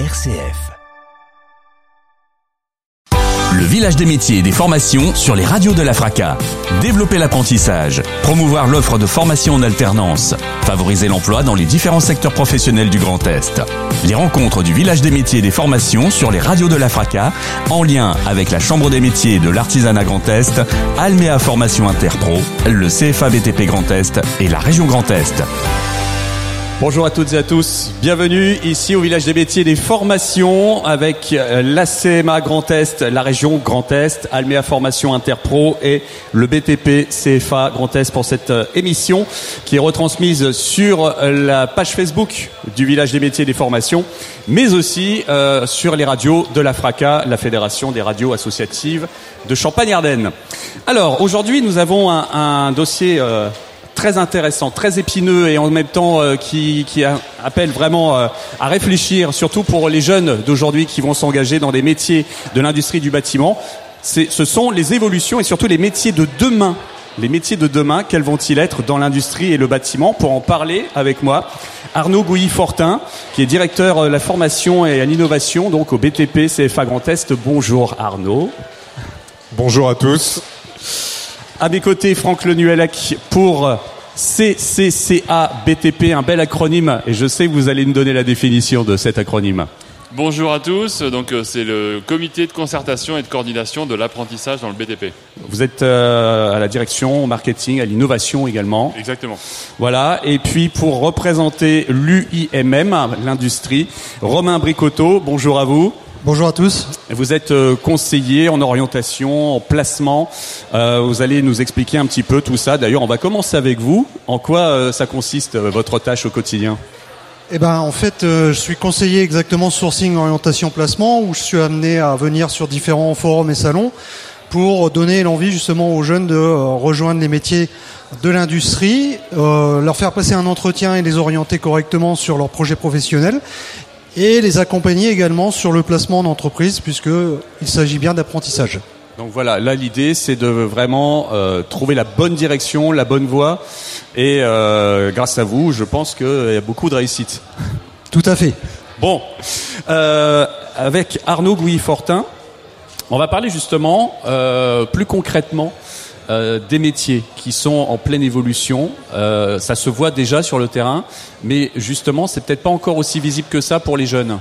RCF. Le village des métiers et des formations sur les radios de la FRACA. Développer l'apprentissage, promouvoir l'offre de formation en alternance, favoriser l'emploi dans les différents secteurs professionnels du Grand Est. Les rencontres du village des métiers et des formations sur les radios de la FRACA, en lien avec la Chambre des métiers de l'artisanat Grand Est, Alméa Formation Interpro, le CFA BTP Grand Est et la région Grand Est. Bonjour à toutes et à tous, bienvenue ici au village des métiers des formations avec euh, l'ACMA Grand Est, la région Grand Est, Alméa Formation Interpro et le BTP CFA Grand Est pour cette euh, émission qui est retransmise sur euh, la page Facebook du village des métiers des formations, mais aussi sur les radios de la FRACA, la Fédération des radios associatives de Champagne-Ardenne. Alors aujourd'hui nous avons un, dossier très intéressant, très épineux et en même temps euh, qui, qui a- appelle vraiment euh, à réfléchir, surtout pour les jeunes d'aujourd'hui qui vont s'engager dans des métiers de l'industrie du bâtiment. Ce sont les évolutions et surtout les métiers de demain. Les métiers de demain, quels vont-ils être dans l'industrie et le bâtiment? Pour en parler avec moi, Arnaud Gouilly-Fortin, qui est directeur euh, de la formation et à l'innovation donc au BTP CFA Grand Est. Bonjour Arnaud. Bonjour à tous. À mes côtés, Franck Lenuelec pour CCCA BTP, un bel acronyme, et je sais que vous allez nous donner la définition de cet acronyme. Bonjour à tous, donc euh, c'est le comité de concertation et de coordination de l'apprentissage dans le BTP. Vous êtes euh, à la direction, au marketing, à l'innovation également. Exactement. Voilà, et puis pour représenter l'UIMM, l'industrie, Romain Bricotto, bonjour à vous. Bonjour à tous. Vous êtes euh, conseiller en orientation, en placement. Euh, vous allez nous expliquer un petit peu tout ça. D'ailleurs, on va commencer avec vous. En quoi euh, ça consiste, euh, votre tâche au quotidien? Eh ben, en fait, je suis conseiller exactement sourcing, orientation, placement, où je suis amené à venir sur différents forums et salons pour donner l'envie justement aux jeunes de rejoindre les métiers de l'industrie, euh, leur faire passer un entretien et les orienter correctement sur leur projet professionnel et les accompagner également sur le placement en entreprise puisque il s'agit bien d'apprentissage. Donc voilà, là l'idée c'est de vraiment euh, trouver la bonne direction, la bonne voie, et euh, grâce à vous, je pense qu'il y a beaucoup de réussite. Tout à fait. Bon, euh, avec Arnaud Gouilly-Fortin, on va parler justement euh, plus concrètement euh, des métiers qui sont en pleine évolution. Euh, ça se voit déjà sur le terrain, mais justement, c'est peut-être pas encore aussi visible que ça pour les jeunes.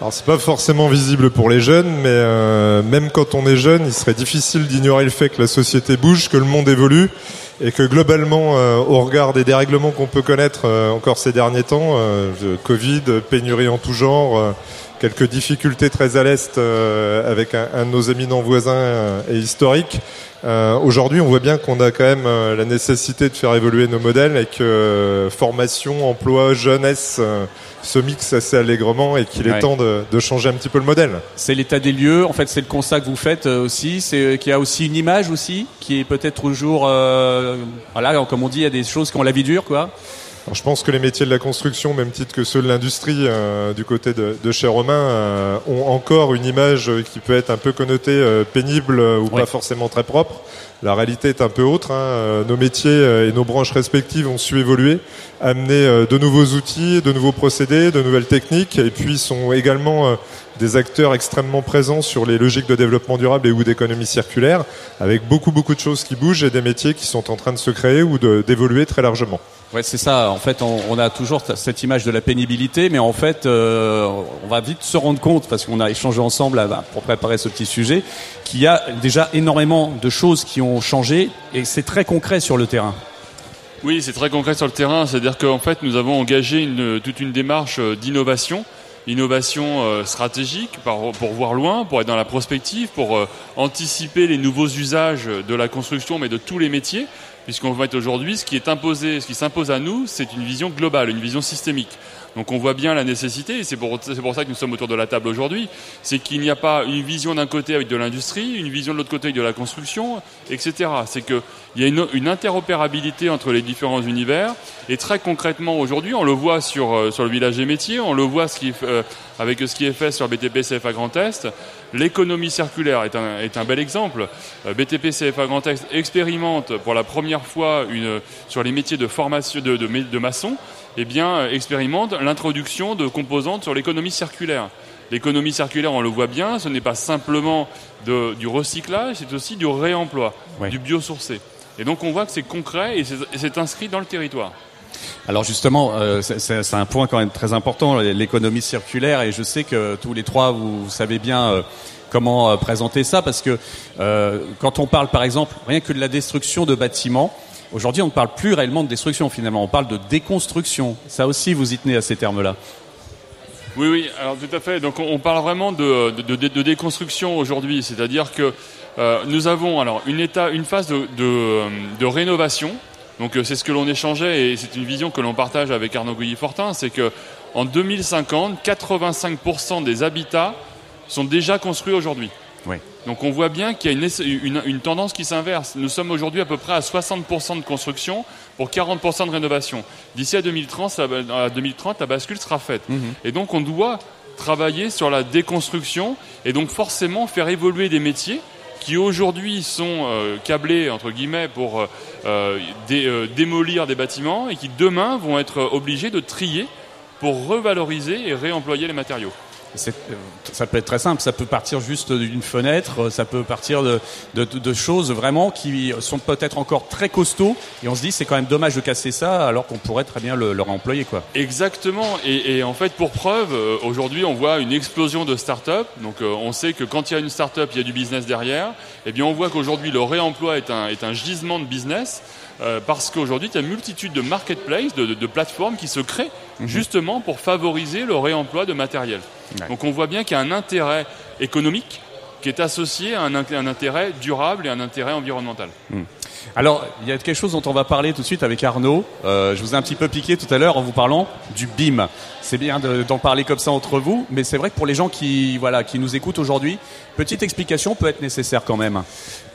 Alors c'est pas forcément visible pour les jeunes, mais euh, même quand on est jeune, il serait difficile d'ignorer le fait que la société bouge, que le monde évolue, et que globalement, au regard des dérèglements qu'on peut connaître encore ces derniers temps, Covid, pénurie en tout genre, quelques difficultés très à l'est euh, avec un, un de nos éminents voisins euh, et historiques. Euh, Aujourd'hui, on voit bien qu'on a quand même euh, la nécessité de faire évoluer nos modèles et que euh, formation, emploi, jeunesse euh, se mixent assez allègrement et qu'il est Ouais. temps de, de changer un petit peu le modèle. C'est l'état des lieux. En fait, c'est le constat que vous faites euh, aussi. C'est euh, qu'il y a aussi une image aussi qui est peut-être toujours, euh, voilà, comme on dit, il y a des choses qui ont la vie dure, quoi. Alors, je pense que les métiers de la construction, même titre que ceux de l'industrie, euh, du côté de, de chez Romain, euh, ont encore une image euh, qui peut être un peu connotée euh, pénible ou Ouais. pas forcément très propre. La réalité est un peu autre. hein. Nos métiers et nos branches respectives ont su évoluer, amener de nouveaux outils, de nouveaux procédés, de nouvelles techniques, et puis sont également des acteurs extrêmement présents sur les logiques de développement durable et ou d'économie circulaire, avec beaucoup beaucoup de choses qui bougent et des métiers qui sont en train de se créer ou de- d'évoluer très largement. Ouais, c'est ça. En fait, on, on a toujours cette image de la pénibilité, mais en fait, euh, on va vite se rendre compte, parce qu'on a échangé ensemble là, bah, pour préparer ce petit sujet, qu'il y a déjà énormément de choses qui ont changé, et c'est très concret sur le terrain. Oui, c'est très concret sur le terrain, c'est-à-dire qu'en fait nous avons engagé une, toute une démarche euh, d'innovation, innovation euh, stratégique pour voir loin, pour être dans la prospective, pour euh, anticiper les nouveaux usages de la construction, mais de tous les métiers, puisqu'on va être aujourd'hui, ce qui est imposé, ce qui s'impose à nous, c'est une vision globale, une vision systémique. Donc on voit bien la nécessité, et c'est pour, pour ça que nous sommes autour de la table aujourd'hui, c'est qu'il n'y a pas une vision d'un côté avec de l'industrie, une vision de l'autre côté avec de la construction, etc. C'est qu'il y a une, une interopérabilité entre les différents univers, et très concrètement aujourd'hui, on le voit sur, euh, sur le village des métiers, on le voit ce qui, euh, avec ce qui est fait sur BTP CFA Grand Est, l'économie circulaire est un, est un bel exemple. Euh, BTP CFA Grand Est expérimente pour la première fois une, sur les métiers de formation de, de, de maçon, eh bien, expérimente l'introduction de composantes sur l'économie circulaire. L'économie circulaire, on le voit bien, ce n'est pas simplement de, du recyclage, c'est aussi du réemploi, du biosourcé. Et donc on voit que c'est concret et c'est inscrit dans le territoire. Alors justement, euh, c'est un point quand même très important, l'économie circulaire, et je sais que tous les trois, vous, savez bien euh, comment euh, présenter ça, parce que quand on parle par exemple rien que de la destruction de bâtiments, aujourd'hui on ne parle plus réellement de destruction finalement, on parle de déconstruction. Ça aussi, vous y tenez à ces termes-là. Oui, oui, alors tout à fait. Donc on, parle vraiment de, déconstruction aujourd'hui, c'est-à-dire que euh, nous avons alors une, état, une phase de, rénovation. Donc euh, c'est ce que l'on échangeait et c'est une vision que l'on partage avec Arnaud Gouilly-Fortin, c'est que en 2050, 85% des habitats sont déjà construits aujourd'hui. Oui. Donc on voit bien qu'il y a une, une, tendance qui s'inverse. Nous sommes aujourd'hui à peu près à 60% de construction pour 40% de rénovation. D'ici à 2030, à 2030, la bascule sera faite. Mhm. Et donc on doit travailler sur la déconstruction et donc forcément faire évoluer des métiers qui aujourd'hui sont euh, câblés entre guillemets pour euh, euh, démolir des bâtiments et qui demain vont être obligés de trier pour revaloriser et réemployer les matériaux. Euh, ça peut être très simple, ça peut partir juste d'une fenêtre, euh, ça peut partir de, choses vraiment qui sont peut-être encore très costauds, et on se dit c'est quand même dommage de casser ça alors qu'on pourrait très bien le, réemployer. Quoi. Exactement, et, en fait pour preuve, euh, aujourd'hui on voit une explosion de start-up, donc on sait que quand il y a une start-up, il y a du business derrière, et eh bien on voit qu'aujourd'hui le réemploi est un, gisement de business, parce qu'aujourd'hui il y a une multitude de marketplaces, de plateformes qui se créent mhm. justement pour favoriser le réemploi de matériel. Donc on voit bien qu'il y a un intérêt économique qui est associé à un, intérêt durable et un intérêt environnemental. Hmm. Alors, il y a quelque chose dont on va parler tout de suite avec Arnaud. Euh, je vous ai un petit peu piqué tout à l'heure en vous parlant du BIM. C'est bien d'en parler comme ça entre vous, mais c'est vrai que pour les gens qui, voilà, qui nous écoutent aujourd'hui, petite explication peut être nécessaire quand même.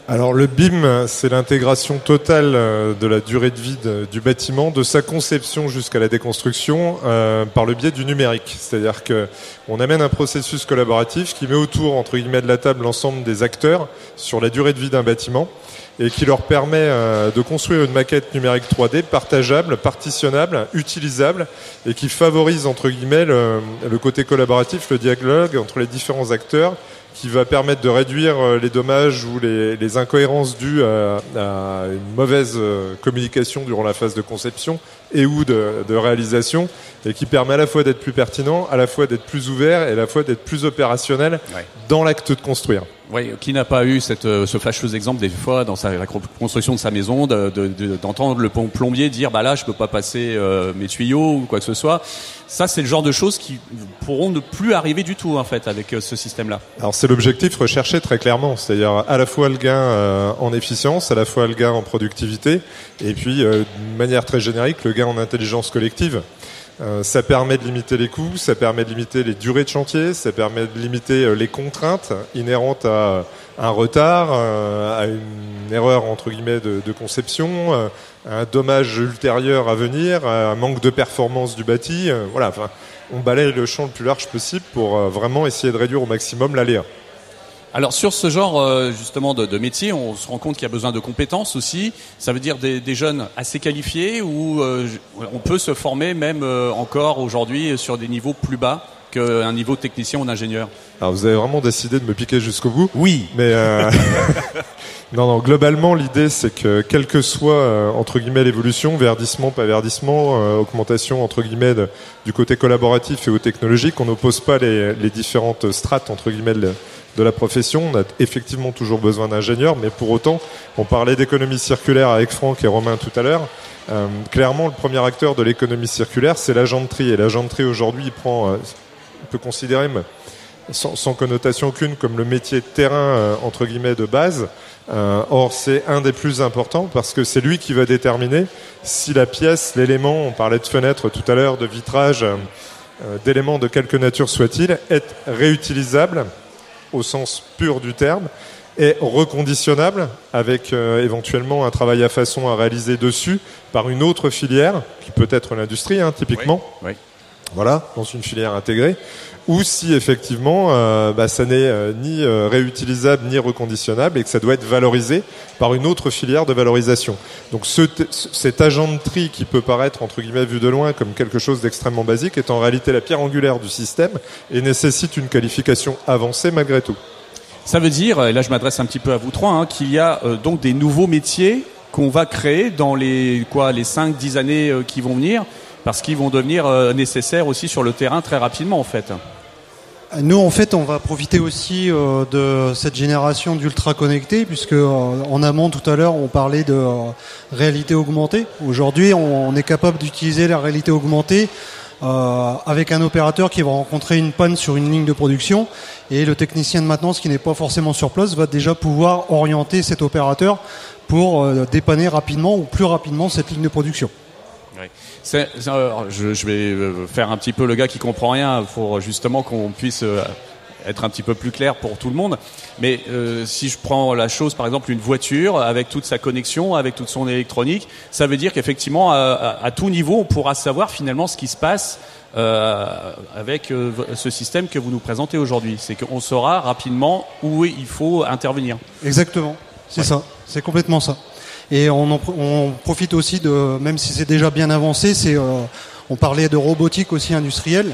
Alors le BIM, c'est l'intégration totale euh, de la durée de vie du bâtiment, de sa conception jusqu'à la déconstruction, euh, par le biais du numérique. C'est-à-dire que on amène un processus collaboratif qui met autour entre guillemets de la table l'ensemble des acteurs sur la durée de vie d'un bâtiment et qui leur permet euh, de construire une maquette numérique 3D partageable, partitionnable, utilisable et qui favorise entre guillemets le côté collaboratif, le dialogue entre les différents acteurs qui va permettre de réduire euh, les dommages ou les, incohérences dues à, à, une mauvaise euh, communication durant la phase de conception et ou de, de réalisation, et qui permet à la fois d'être plus pertinent, à la fois d'être plus ouvert et à la fois d'être plus opérationnel dans l'acte de construire. Oui, qui n'a pas eu cette, euh, ce fâcheux exemple des fois dans sa, la construction de sa maison d'entendre de, de, le plombier dire bah là je peux pas passer euh, mes tuyaux ou quoi que ce soit. Ça c'est le genre de choses qui pourront ne plus arriver du tout en fait avec euh, ce système-là. Alors c'est l'objectif recherché très clairement, c'est-à-dire à la fois le gain en efficience, à la fois le gain en productivité, et puis de manière très générique le gain en intelligence collective. Euh, ça permet de limiter les coûts, ça permet de limiter les durées de chantier, ça permet de limiter euh, les contraintes inhérentes à un retard, euh, à une erreur entre guillemets de, conception, à un dommage ultérieur à venir, à un manque de performance du bâti. voilà, on balaye le champ le plus large possible pour vraiment essayer de réduire au maximum l'aléa. Alors sur ce genre euh, justement de, de, métier, on se rend compte qu'il y a besoin de compétences aussi. Ça veut dire des, des jeunes assez qualifiés ou euh, on peut se former même euh, encore aujourd'hui sur des niveaux plus bas qu'un niveau technicien ou d'ingénieur. Alors vous avez vraiment décidé de me piquer jusqu'au bout. Oui. Mais non, non. Globalement, l'idée c'est que quelle que soit entre guillemets l'évolution, verdissement, pas verdissement, augmentation entre guillemets du côté collaboratif et au technologique, on n'oppose pas les, les, différentes strates entre guillemets de la profession. On a effectivement toujours besoin d'ingénieurs, mais pour autant, on parlait d'économie circulaire avec Franck et Romain tout à l'heure. Euh, clairement, le premier acteur de l'économie circulaire, c'est l'agent de tri. Et l'agent de tri, aujourd'hui, il prend, euh, on peut considérer, sans, connotation aucune, comme le métier de terrain, euh, entre guillemets, de base. Or, c'est un des plus importants parce que c'est lui qui va déterminer si la pièce, l'élément, on parlait de fenêtre tout à l'heure, de vitrage, d'éléments de quelque nature soit-il, est réutilisable au sens pur du terme, est reconditionnable avec euh, éventuellement un travail à façon à réaliser dessus par une autre filière, qui peut être l'industrie hein, typiquement. Voilà, dans une filière intégrée, ou si effectivement euh, bah, ça n'est euh, ni euh, réutilisable ni reconditionnable et que ça doit être valorisé par une autre filière de valorisation. Donc ce, cet agent de tri qui peut paraître entre guillemets vu de loin comme quelque chose d'extrêmement basique est en réalité la pierre angulaire du système et nécessite une qualification avancée malgré tout. Ça veut dire, et là je m'adresse un petit peu à vous trois, hein, qu'il y a donc des nouveaux métiers qu'on va créer dans les quoi les 5-10 années qui vont venir parce qu'ils vont devenir nécessaires aussi sur le terrain très rapidement en fait. Nous, en fait, on va profiter aussi euh, de cette génération d'ultra connectés, puisque euh, en amont tout à l'heure, on parlait de euh, réalité augmentée. Aujourd'hui, on, est capable d'utiliser la réalité augmentée avec un opérateur qui va rencontrer une panne sur une ligne de production, et le technicien de maintenance qui n'est pas forcément sur place va déjà pouvoir orienter cet opérateur pour dépanner rapidement ou plus rapidement cette ligne de production. C'est, je, je, vais euh, faire un petit peu le gars qui comprend rien pour justement qu'on puisse euh, être un petit peu plus clair pour tout le monde. Mais euh, si je prends la chose, par exemple, une voiture avec toute sa connexion, avec toute son électronique, ça veut dire qu'effectivement, à, à, tout niveau, on pourra savoir finalement ce qui se passe euh, avec ce système que vous nous présentez aujourd'hui. C'est qu'on saura rapidement où il faut intervenir. Exactement. C'est ça. C'est complètement ça. Et on, profite aussi de, même si c'est déjà bien avancé, c'est, euh, on parlait de robotique aussi industrielle.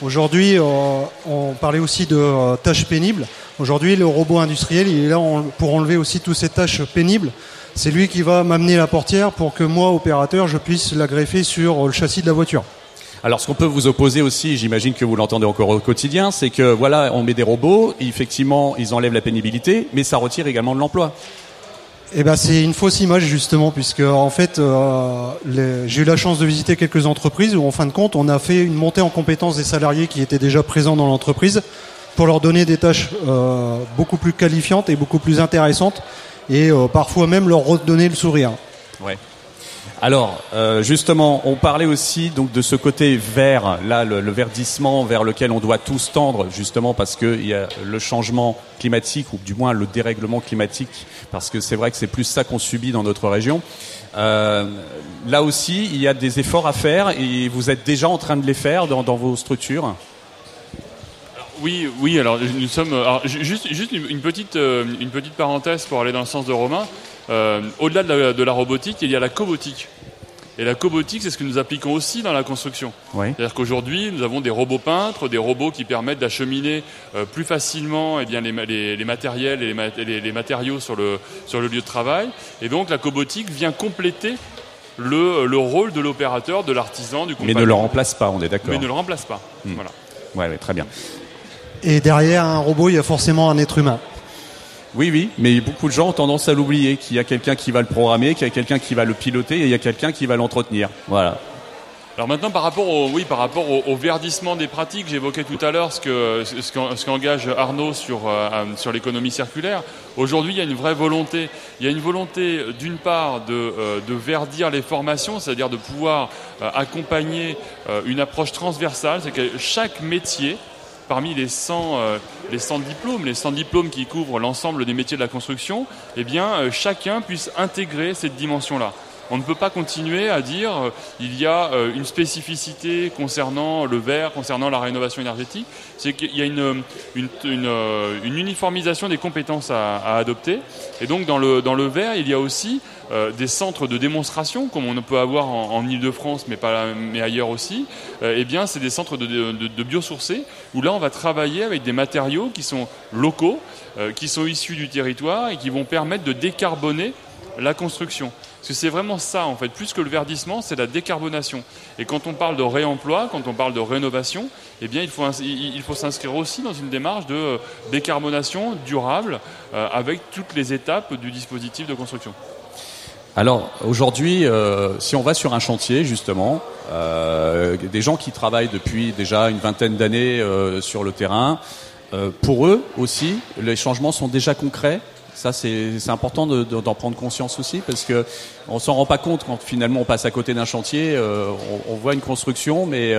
Aujourd'hui, euh, on parlait aussi de euh, tâches pénibles. Aujourd'hui, le robot industriel, il est là pour enlever aussi toutes ces tâches pénibles. C'est lui qui va m'amener la portière pour que moi, opérateur, je puisse la greffer sur le châssis de la voiture. Alors, ce qu'on peut vous opposer aussi, j'imagine que vous l'entendez encore au quotidien, c'est que voilà, on met des robots, effectivement, ils enlèvent la pénibilité, mais ça retire également de l'emploi. Eh ben, c'est une fausse image justement, puisque en fait, euh, j'ai eu la chance de visiter quelques entreprises où, en fin de compte, on a fait une montée en compétences des salariés qui étaient déjà présents dans l'entreprise pour leur donner des tâches euh, beaucoup plus qualifiantes et beaucoup plus intéressantes, et euh, parfois même leur redonner le sourire. Ouais. Alors, euh, justement, on parlait aussi donc de ce côté vert, là, le, verdissement vers lequel on doit tous tendre, justement parce qu'il y a le changement climatique ou du moins le dérèglement climatique, parce que c'est vrai que c'est plus ça qu'on subit dans notre région. Euh, là aussi, il y a des efforts à faire et vous êtes déjà en train de les faire dans, vos structures? Oui, oui. Alors nous sommes. juste, euh, une petite parenthèse pour aller dans le sens de Romain. Euh, au-delà de, la, robotique, il y a la cobotique. Et la cobotique, c'est ce que nous appliquons aussi dans la construction. C'est-à-dire qu'aujourd'hui, nous avons des robots peintres, des robots qui permettent d'acheminer euh, plus facilement eh bien, les, matériels et les, matériaux sur le, sur le lieu de travail. Et donc la cobotique vient compléter le, le rôle de l'opérateur, de l'artisan, du compagnon. Mais ne le remplace pas, on est d'accord. Mais ne le remplace pas. Hmm. Voilà. Ouais, très bien. Et derrière un robot, il y a forcément un être humain. Oui, oui, mais beaucoup de gens ont tendance à l'oublier, qu'il y a quelqu'un qui va le programmer, qu'il y a quelqu'un qui va le piloter et il y a quelqu'un qui va l'entretenir. Voilà. Alors maintenant, par rapport au, oui, par rapport au, verdissement des pratiques, j'évoquais tout à l'heure ce que ce qu'engage Arnaud sur euh, sur l'économie circulaire. Aujourd'hui, il y a une vraie volonté. Il y a une volonté, d'une part, de, euh, de verdir les formations, c'est-à-dire de pouvoir euh, accompagner une approche transversale, c'est que chaque métier parmi les 100, euh, les 100 diplômes, les 100 diplômes qui couvrent l'ensemble des métiers de la construction, eh bien, euh, chacun puisse intégrer cette dimension-là. On ne peut pas continuer à dire euh, il y a une spécificité concernant le verre, concernant la rénovation énergétique. C'est qu'il y a une, une, une, uniformisation des compétences à, à, adopter. Et donc dans le, dans le verre, il y a aussi euh, des centres de démonstration, comme on peut avoir en, en Ile-de-France, mais, pas, mais ailleurs aussi, euh, eh bien, c'est des centres de, de, de, biosourcés, où là, on va travailler avec des matériaux qui sont locaux, euh, qui sont issus du territoire et qui vont permettre de décarboner la construction. Parce que c'est vraiment ça, en fait. Plus que le verdissement, c'est la décarbonation. Et quand on parle de réemploi, quand on parle de rénovation, eh bien, il faut, il faut s'inscrire aussi dans une démarche de décarbonation durable avec toutes les étapes du dispositif de construction. Alors aujourd'hui, euh, si on va sur un chantier justement, euh, des gens qui travaillent depuis déjà une vingtaine d'années euh, sur le terrain, pour eux aussi, les changements sont déjà concrets. Ça, c'est important d'en prendre conscience aussi, parce que on s'en rend pas compte quand finalement on passe à côté d'un chantier. On, on, voit une construction, mais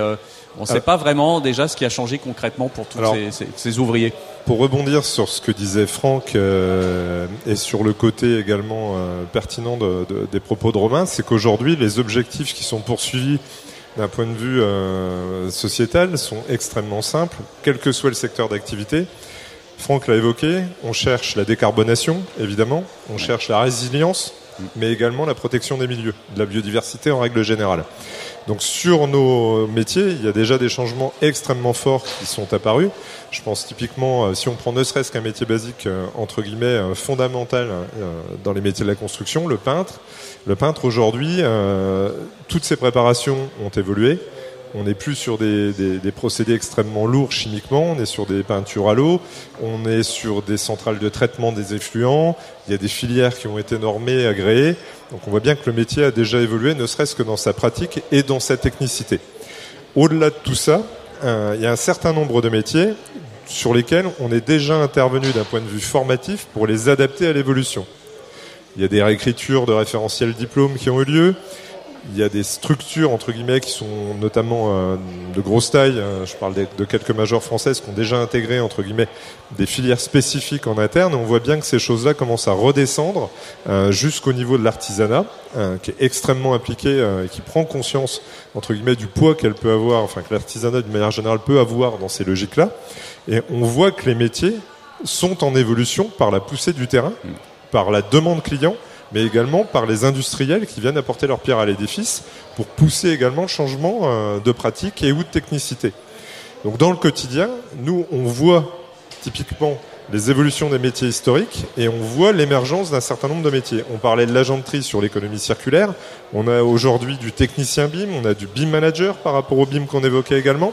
on ne sait pas vraiment déjà ce qui a changé concrètement pour tous ces, ces, ouvriers. Pour rebondir sur ce que disait Franck euh, et sur le côté également euh, pertinent de, de, des propos de Romain, c'est qu'aujourd'hui les objectifs qui sont poursuivis d'un point de vue euh, sociétal, sont extrêmement simples, quel que soit le secteur d'activité. Franck l'a évoqué, on cherche la décarbonation, évidemment, on cherche la résilience, mais également la protection des milieux, de la biodiversité en règle générale. Donc sur nos métiers, il y a déjà des changements extrêmement forts qui sont apparus. Je pense typiquement, euh, si on prend ne serait-ce qu'un métier basique, euh, entre guillemets, euh, fondamental dans les métiers de la construction, le peintre. Le peintre aujourd'hui, toutes ses préparations ont évolué. On n'est plus sur des, procédés extrêmement lourds chimiquement, on est sur des peintures à l'eau, on est sur des centrales de traitement des effluents, il y a des filières qui ont été normées, agréées. Donc on voit bien que le métier a déjà évolué, ne serait-ce que dans sa pratique et dans sa technicité. Au-delà de tout ça, euh, il y a un certain nombre de métiers sur lesquels on est déjà intervenu d'un point de vue formatif pour les adapter à l'évolution. Il y a des réécritures de référentiels diplômes qui ont eu lieu. Il y a des structures entre guillemets qui sont notamment euh, de grosse taille. Hein. je parle de, quelques majors françaises qui ont déjà intégré entre guillemets des filières spécifiques en interne. Et on voit bien que ces choses-là commencent à redescendre euh, jusqu'au niveau de l'artisanat, euh, qui est extrêmement impliqué et qui prend conscience entre guillemets du poids qu'elle peut avoir, enfin que l'artisanat d'une manière générale peut avoir dans ces logiques-là. Et on voit que les métiers sont en évolution par la poussée du terrain, par la demande client mais également par les industriels qui viennent apporter leur pierre à l'édifice pour pousser également le changement euh, de pratique et ou de technicité. Donc dans le quotidien, nous, on voit typiquement les évolutions des métiers historiques et on voit l'émergence d'un certain nombre de métiers. On parlait de l'agenterie sur l'économie circulaire, on a aujourd'hui du technicien BIM, on a du BIM manager par rapport au BIM qu'on évoquait également.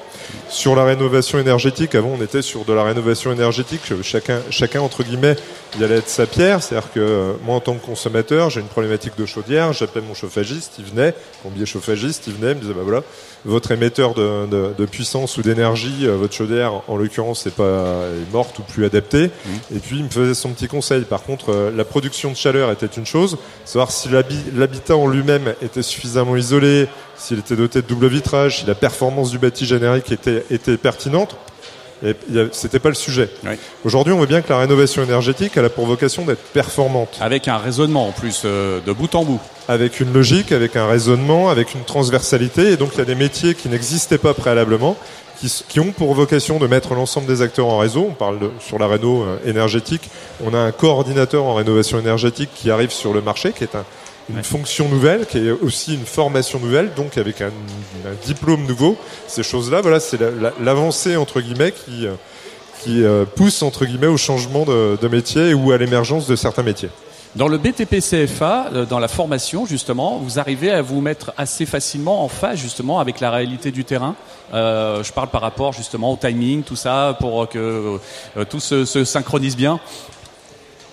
Sur la rénovation énergétique, avant on était sur de la rénovation énergétique, chacun, chacun entre guillemets, il allait être sa pierre, c'est-à-dire que euh, moi en tant que consommateur, j'ai une problématique de chaudière, j'appelle mon chauffagiste, il venait, plombier chauffagiste, il venait, il me disait bah voilà, votre émetteur de, de, de puissance ou d'énergie, euh, votre chaudière en l'occurrence c'est pas est morte ou plus adaptée, mmh. et puis il me faisait son petit conseil. Par contre, euh, la production de chaleur était une chose, savoir si l'habitat en lui-même était suffisamment isolé, s'il était doté de double vitrage, si la performance du bâti générique était, était pertinente, c'était pas le sujet. Aujourd'hui, on voit bien que la rénovation énergétique elle a pour vocation d'être performante. Avec un raisonnement en plus euh, de bout en bout. Avec une logique, avec un raisonnement, avec une transversalité. Et donc il y a des métiers qui n'existaient pas préalablement, qui, qui, ont pour vocation de mettre l'ensemble des acteurs en réseau. On parle de, sur la réno euh, énergétique. On a un coordinateur en rénovation énergétique qui arrive sur le marché, qui est un, une fonction nouvelle, qui est aussi une formation nouvelle, donc avec un, diplôme nouveau. Ces choses-là, voilà, c'est l'avancée entre guillemets qui euh, qui euh, pousse entre guillemets au changement de, de métier ou à l'émergence de certains métiers. Dans le BTP CFA, euh, dans la formation justement, vous arrivez à vous mettre assez facilement en phase justement avec la réalité du terrain. Euh, je parle par rapport justement au timing, tout ça, pour que tout se, se synchronise bien.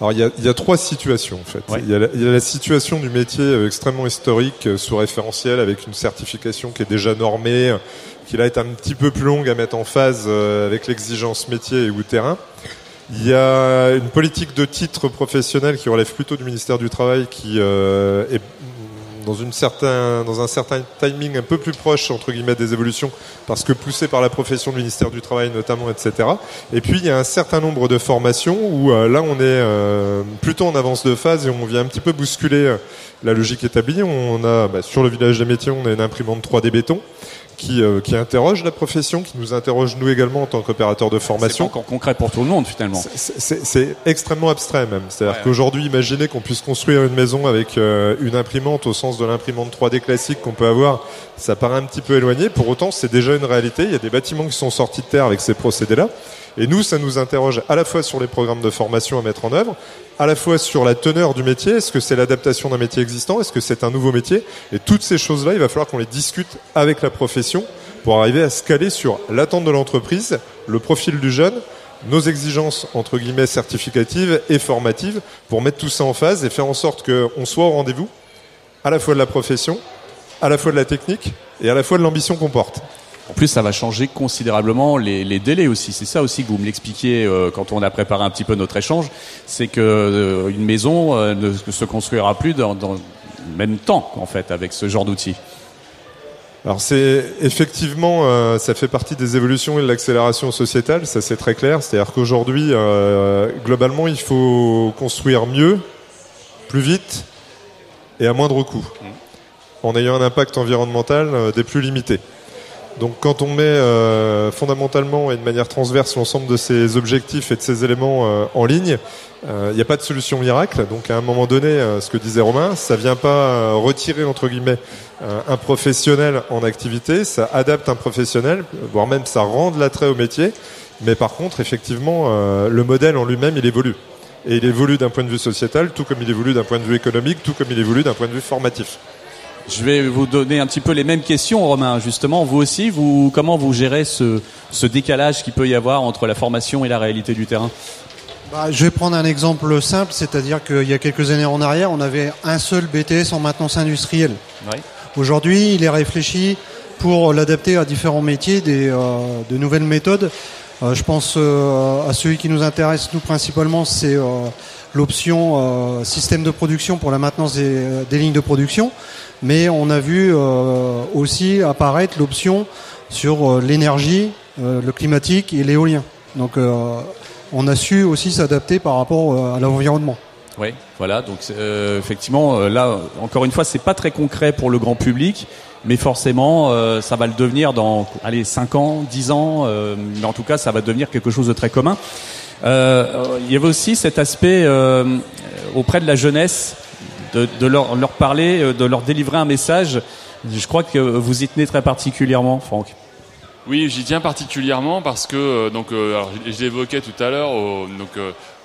Alors il y, a, il y a, trois situations en fait. Il, y a la, il, y a la, situation du métier euh, extrêmement historique euh, sous référentiel avec une certification qui est déjà normée, euh, qui là est un petit peu plus longue à mettre en phase avec l'exigence métier et ou terrain. Il y a une politique de titre professionnel qui relève plutôt du ministère du Travail qui euh, est dans, une certain, dans un certain timing un peu plus proche entre guillemets des évolutions parce que poussé par la profession du ministère du Travail notamment, etc. Et puis il y a un certain nombre de formations où euh, là on est euh, plutôt en avance de phase et on vient un petit peu bousculer euh, la logique établie. On a bah, sur le village des métiers on a une imprimante 3D béton qui, euh, qui interroge la profession, qui nous interroge nous également en tant qu'opérateur de formation. C'est encore concret pour tout le monde finalement. C'est extrêmement abstrait même. C'est-à-dire qu'aujourd'hui, imaginez qu'on puisse construire une maison avec euh, une imprimante au sens de l'imprimante 3D classique qu'on peut avoir, ça paraît un petit peu éloigné. Pour autant, c'est déjà une réalité. Il y a des bâtiments qui sont sortis de terre avec ces procédés-là. Et nous, ça nous interroge à la fois sur les programmes de formation à mettre en œuvre, à la fois sur la teneur du métier, est-ce que c'est l'adaptation d'un métier existant, est-ce que c'est un nouveau métier, et toutes ces choses-là, il va falloir qu'on les discute avec la profession pour arriver à se caler sur l'attente de l'entreprise, le profil du jeune, nos exigences entre guillemets certificatives et formatives pour mettre tout ça en phase et faire en sorte qu'on soit au rendez-vous à la fois de la profession, à la fois de la technique et à la fois de l'ambition qu'on porte. En plus, ça va changer considérablement les, les délais aussi. C'est ça aussi que vous me l'expliquiez euh, quand on a préparé un petit peu notre échange. C'est que euh, une maison euh, ne se construira plus dans, dans, le même temps, en fait, avec ce genre d'outils. Alors c'est effectivement, ça fait partie des évolutions et de l'accélération sociétale, ça c'est très clair. C'est-à-dire qu'aujourd'hui, globalement, il faut construire mieux, plus vite et à moindre coût. Mmh. en ayant un impact environnemental des plus limités. Donc quand on met euh, fondamentalement et de manière transverse l'ensemble de ces objectifs et de ces éléments euh, en ligne, euh, il n'y a pas de solution miracle. Donc à un moment donné, ce que disait Romain, ça vient pas retirer entre guillemets un professionnel en activité, ça adapte un professionnel, voire même ça rend de l'attrait au métier. Mais par contre, effectivement, le modèle en lui-même, il évolue. Et il évolue d'un point de vue sociétal, tout comme il évolue d'un point de vue économique, tout comme il évolue d'un point de vue formatif. Je vais vous donner un petit peu les mêmes questions, Romain. Justement, vous aussi, vous, comment vous gérez ce, ce décalage qu'il peut y avoir entre la formation et la réalité du terrain? Bah, Je vais prendre un exemple simple, c'est-à-dire qu'il y a quelques années en arrière, on avait un seul BTS en maintenance industrielle. Aujourd'hui, il est réfléchi pour l'adapter à différents métiers, des, euh, de nouvelles méthodes. Euh, je pense euh, à celui qui nous intéresse, nous principalement, c'est l'option système de production pour la maintenance des, des lignes de production mais on a vu euh, aussi apparaître l'option sur euh, l'énergie, euh, le climatique et l'éolien. Donc on a su aussi s'adapter par rapport à l'environnement. Oui, voilà. Donc effectivement, là, encore une fois, c'est pas très concret pour le grand public, mais forcément, ça va le devenir dans, allez, 5 ans, 10 ans. mais en tout cas, ça va devenir quelque chose de très commun. Il y avait aussi cet aspect auprès de la jeunesse de, leur, parler, euh, de leur délivrer un message. Je crois que vous y tenez très particulièrement, Franck. Oui, j'y tiens particulièrement parce que euh, donc euh, je l'évoquais tout à l'heure au, donc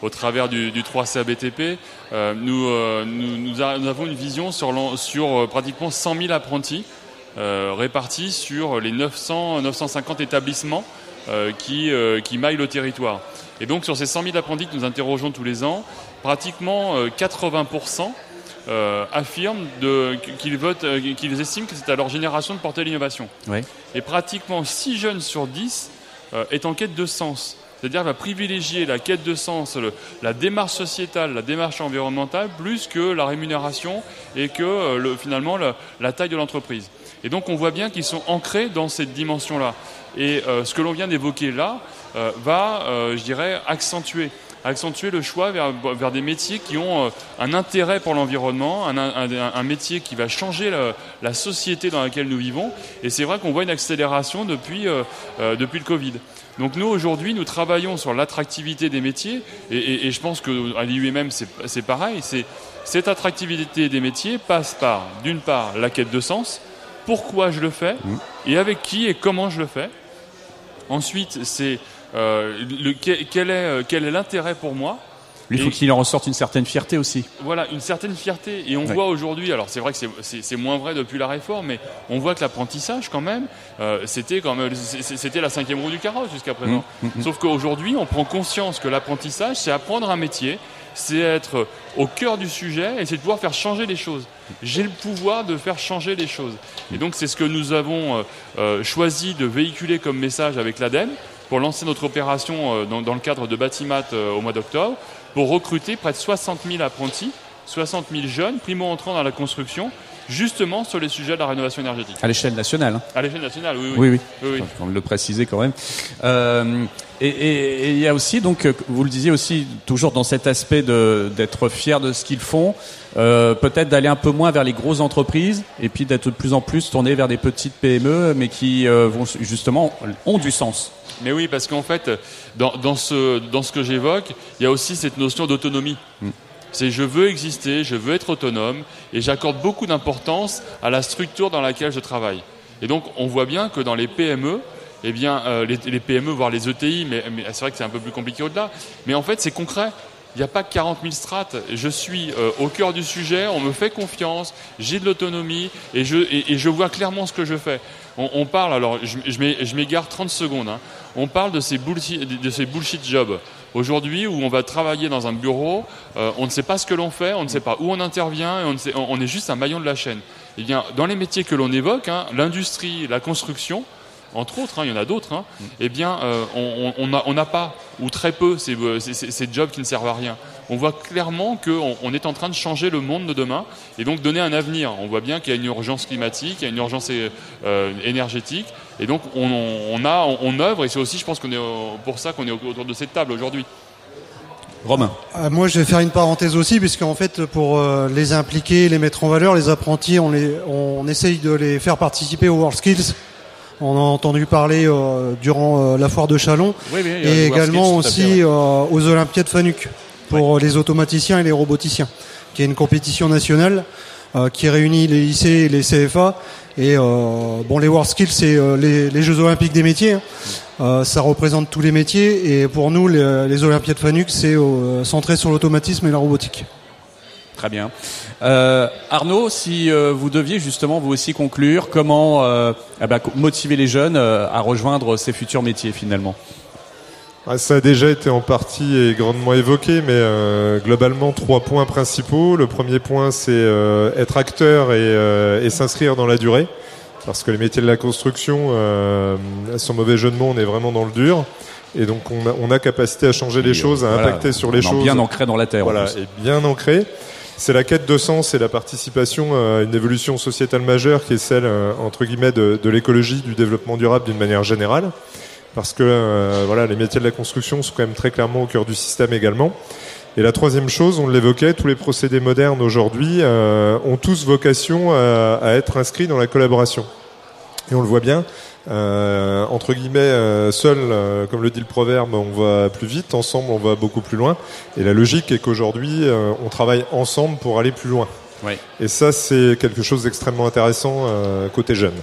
au travers du, du 3 BTP, nous, nous, nous, avons une vision sur, sur pratiquement 100 000 apprentis répartis sur les 900 950 établissements qui qui maillent le territoire. Et donc sur ces 100 000 apprentis que nous interrogeons tous les ans, pratiquement 80% euh, affirment qu'ils votent, euh, qu'ils estiment que c'est à leur génération de porter l'innovation. Et pratiquement 6 jeunes sur 10 euh, est en quête de sens. C'est-à-dire va privilégier la quête de sens, la démarche sociétale, la démarche environnementale, plus que la rémunération et que le, finalement la taille de l'entreprise. Et donc on voit bien qu'ils sont ancrés dans cette dimension-là. Et ce que l'on vient d'évoquer là va, je dirais, accentuer accentuer le choix vers, vers des métiers qui ont euh, un intérêt pour l'environnement, un, un, métier qui va changer la, société dans laquelle nous vivons. Et c'est vrai qu'on voit une accélération depuis, euh, euh, depuis le Covid. Donc nous, aujourd'hui, nous travaillons sur l'attractivité des métiers, et, et, je pense qu'à l'IUMM, c'est pareil. Cette attractivité des métiers passe par, d'une part, la quête de sens, pourquoi je le fais, mmh. et avec qui et comment je le fais? Ensuite, c'est euh, le, quel est euh, quel est l'intérêt pour moi il faut qu'il en ressorte une certaine fierté aussi. Voilà, une certaine fierté. Et on voit aujourd'hui, alors c'est vrai que c'est moins vrai depuis la réforme, mais on voit que l'apprentissage, quand même, euh, c'était quand même, c'était la cinquième roue du carrosse jusqu'à présent. Mmh, mmh, mmh. Sauf qu'aujourd'hui, on prend conscience que l'apprentissage, c'est apprendre un métier, c'est être au cœur du sujet et c'est de pouvoir faire changer les choses. J'ai le pouvoir de faire changer les choses. Et donc c'est ce que nous avons choisi de véhiculer comme message avec l'ADEME pour lancer notre opération euh, dans, le cadre de Batimat euh, au mois d'octobre, pour recruter près de 60 000 apprentis, 60 000 jeunes primo-entrants dans la construction, justement sur les sujets de la rénovation énergétique. À l'échelle nationale. Hein. À l'échelle nationale, oui, oui. Oui, oui. oui, le préciser quand même. Euh, et il y a aussi, donc, vous le disiez aussi, toujours dans cet aspect d'être fier de ce qu'ils font, euh, peut-être d'aller un peu moins vers les grosses entreprises et puis d'être de plus en plus tourné vers des petites PME, mais qui vont justement ont du sens. Mais oui, parce qu'en fait, dans, dans, ce, dans ce que j'évoque, il y a aussi cette notion d'autonomie. Mm. C'est je veux exister, je veux être autonome, et j'accorde beaucoup d'importance à la structure dans laquelle je travaille. Et donc, on voit bien que dans les PME, eh bien, euh, les, PME, voire les ETI, mais, c'est vrai que c'est un peu plus compliqué au-delà, mais en fait, c'est concret. Il n'y a pas que 40 000 strates. Je suis euh, au cœur du sujet, on me fait confiance, j'ai de l'autonomie et je, vois clairement ce que je fais. On, parle, alors je, m'égare 30 secondes, hein. on parle de ces bullshit, jobs. Aujourd'hui, où on va travailler dans un bureau, euh, on ne sait pas ce que l'on fait, on ne sait pas où on intervient, et on, est juste un maillon de la chaîne. Eh bien, dans les métiers que l'on évoque, hein, l'industrie, la construction, entre autres, hein, il y en a d'autres, hein, eh bien, euh, on n'a pas, ou très peu, euh, ces, ces, jobs qui ne servent à rien. On voit clairement qu'on on est en train de changer le monde de demain et donc donner un avenir. On voit bien qu'il y a une urgence climatique, il y a une urgence euh, énergétique, et donc on, on, a, on, œuvre, et c'est aussi, je pense qu'on est pour ça qu'on est autour de cette table aujourd'hui. Romain. Euh, moi, je vais faire une parenthèse aussi, puisqu'en fait, pour euh, les impliquer, les mettre en valeur, les apprentis, on, les, on essaye de les faire participer aux WorldSkills. On a entendu parler euh, durant la foire de Chalon, Oui, oui, et euh, également World Skills, fait, aussi ouais. euh, aux Olympiades Fanuc pour les automaticiens et les roboticiens, qui est une compétition nationale euh, qui réunit les lycées et les CFA. Et euh, bon, les WorldSkills, c'est euh, les, les Jeux Olympiques des métiers. hein. Euh, ça représente tous les métiers, et pour nous, les, les Olympiades Fanuc, c'est euh, centré sur l'automatisme et la robotique. Très bien. Euh, Arnaud, si euh, vous deviez justement vous aussi conclure, comment euh, eh ben, motiver les jeunes à rejoindre ces futurs métiers finalement? Ah, Ça a déjà été en partie et grandement évoqué, mais euh, globalement trois points principaux. Le premier point, c'est euh, être acteur et, euh, et s'inscrire dans la durée, parce que les métiers de la construction, sans mauvais jeu de mots, on est vraiment dans le dur, et donc on a, on a capacité à changer les choses, à voilà, impacter sur les choses. Bien ancré dans la terre. en Voilà, plus. et bien ancré. C'est la quête de sens et la participation à une évolution sociétale majeure qui est celle, euh, entre guillemets, de, de l'écologie, du développement durable d'une manière générale. Parce que euh, voilà, les métiers de la construction sont quand même très clairement au cœur du système également. Et la troisième chose, on l'évoquait, tous les procédés modernes aujourd'hui euh, ont tous vocation à, à être inscrits dans la collaboration. Et on le voit bien, euh, entre guillemets, euh, seul, euh, comme le dit le proverbe, on va plus vite, ensemble on va beaucoup plus loin. Et la logique est qu'aujourd'hui, euh, on travaille ensemble pour aller plus loin. Oui. Et ça, c'est quelque chose d'extrêmement intéressant euh, côté jeune.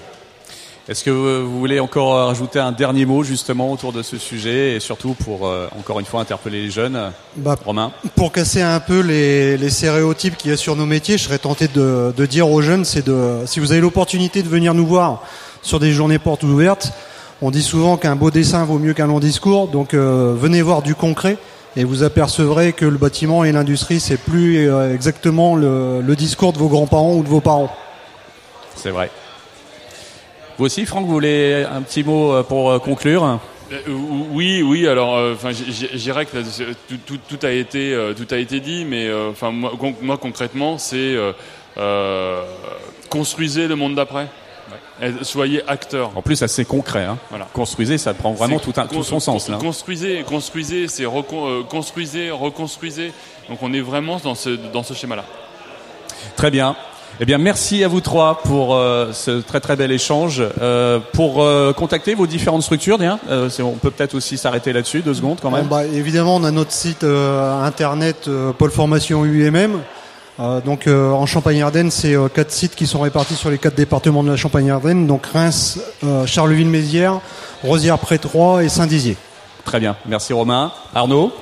Est-ce que vous voulez encore rajouter un dernier mot justement autour de ce sujet et surtout pour euh, encore une fois interpeller les jeunes Bah, Romain? pour casser un peu les, les stéréotypes qu'il y a sur nos métiers, je serais tenté de, de dire aux jeunes, c'est de, si vous avez l'opportunité de venir nous voir sur des journées portes ouvertes, on dit souvent qu'un beau dessin vaut mieux qu'un long discours, donc euh, venez voir du concret et vous apercevrez que le bâtiment et l'industrie, c'est plus euh, exactement le, le discours de vos grands-parents ou de vos parents. C'est vrai. Vous aussi, Franck, vous voulez un petit mot euh, pour conclure? Oui, oui. Alors, euh, enfin, j- j- je dirais que tout, tout, tout a été, euh, tout a été dit, mais euh, enfin, moi, con- moi, concrètement, c'est construisez le monde d'après. Et Soyez acteurs. En plus, assez concret. Hein. Voilà. Construisez, ça prend vraiment tout, un, tout son sens. Là. Construisez, construisez, c'est recon- euh, construisez, reconstruisez. Donc, on est vraiment dans ce dans ce schéma-là. Très bien. Eh bien, merci à vous trois pour euh, ce très très bel échange. Euh, pour euh, contacter vos différentes structures, bien, euh, on peut peut-être aussi s'arrêter là-dessus deux secondes quand Bon, même. bah, évidemment, on a notre site euh, internet euh, Pôle Formation UMM. Euh, donc euh, en Champagne-Ardenne, c'est euh, quatre sites qui sont répartis sur les quatre départements de la Champagne-Ardenne, donc Reims, Charleville-Mézières, Rosières-près-Troyes et Saint-Dizier. Très bien. Merci Romain. Arnaud?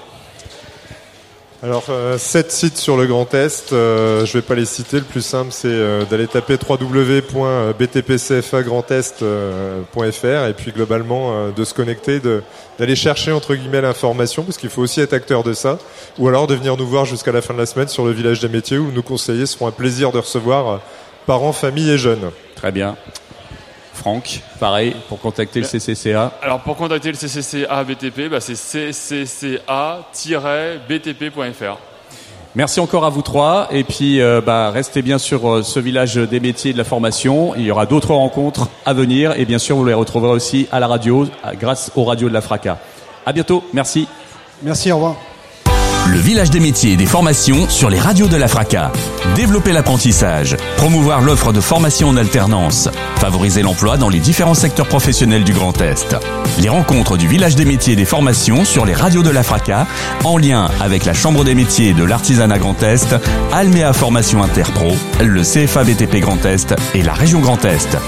Alors, euh, sept sites sur le Grand Est. euh, je vais pas les citer. Le plus simple, c'est euh, d'aller taper www.btpcfagrandest.fr et puis globalement euh, de se connecter, d'aller chercher entre guillemets l'information parce qu'il faut aussi être acteur de ça, ou alors de venir nous voir jusqu'à la fin de la semaine sur le village des métiers où nos conseillers seront un plaisir de recevoir euh, parents, familles et jeunes. Très bien. Franck, pareil, pour contacter le CCCA. Alors, pour contacter le CCCA BTP, bah, c'est ccca-btp.fr. Merci encore à vous trois. Et puis, euh, bah, restez bien sur euh, ce village des métiers et de la formation. Il y aura d'autres rencontres à venir. Et bien sûr, vous les retrouverez aussi à la radio, à- grâce aux radios de la FRACA. À bientôt. Merci. Merci, au revoir. Le village des métiers et des formations sur les radios de la FRACA. Développer l'apprentissage, promouvoir l'offre de formation en alternance, favoriser l'emploi dans les différents secteurs professionnels du Grand Est. Les rencontres du village des métiers et des formations sur les radios de la FRACA, en lien avec la Chambre des métiers de l'artisanat Grand Est, Alméa Formation Interpro, le CFA BTP Grand Est et la région Grand Est.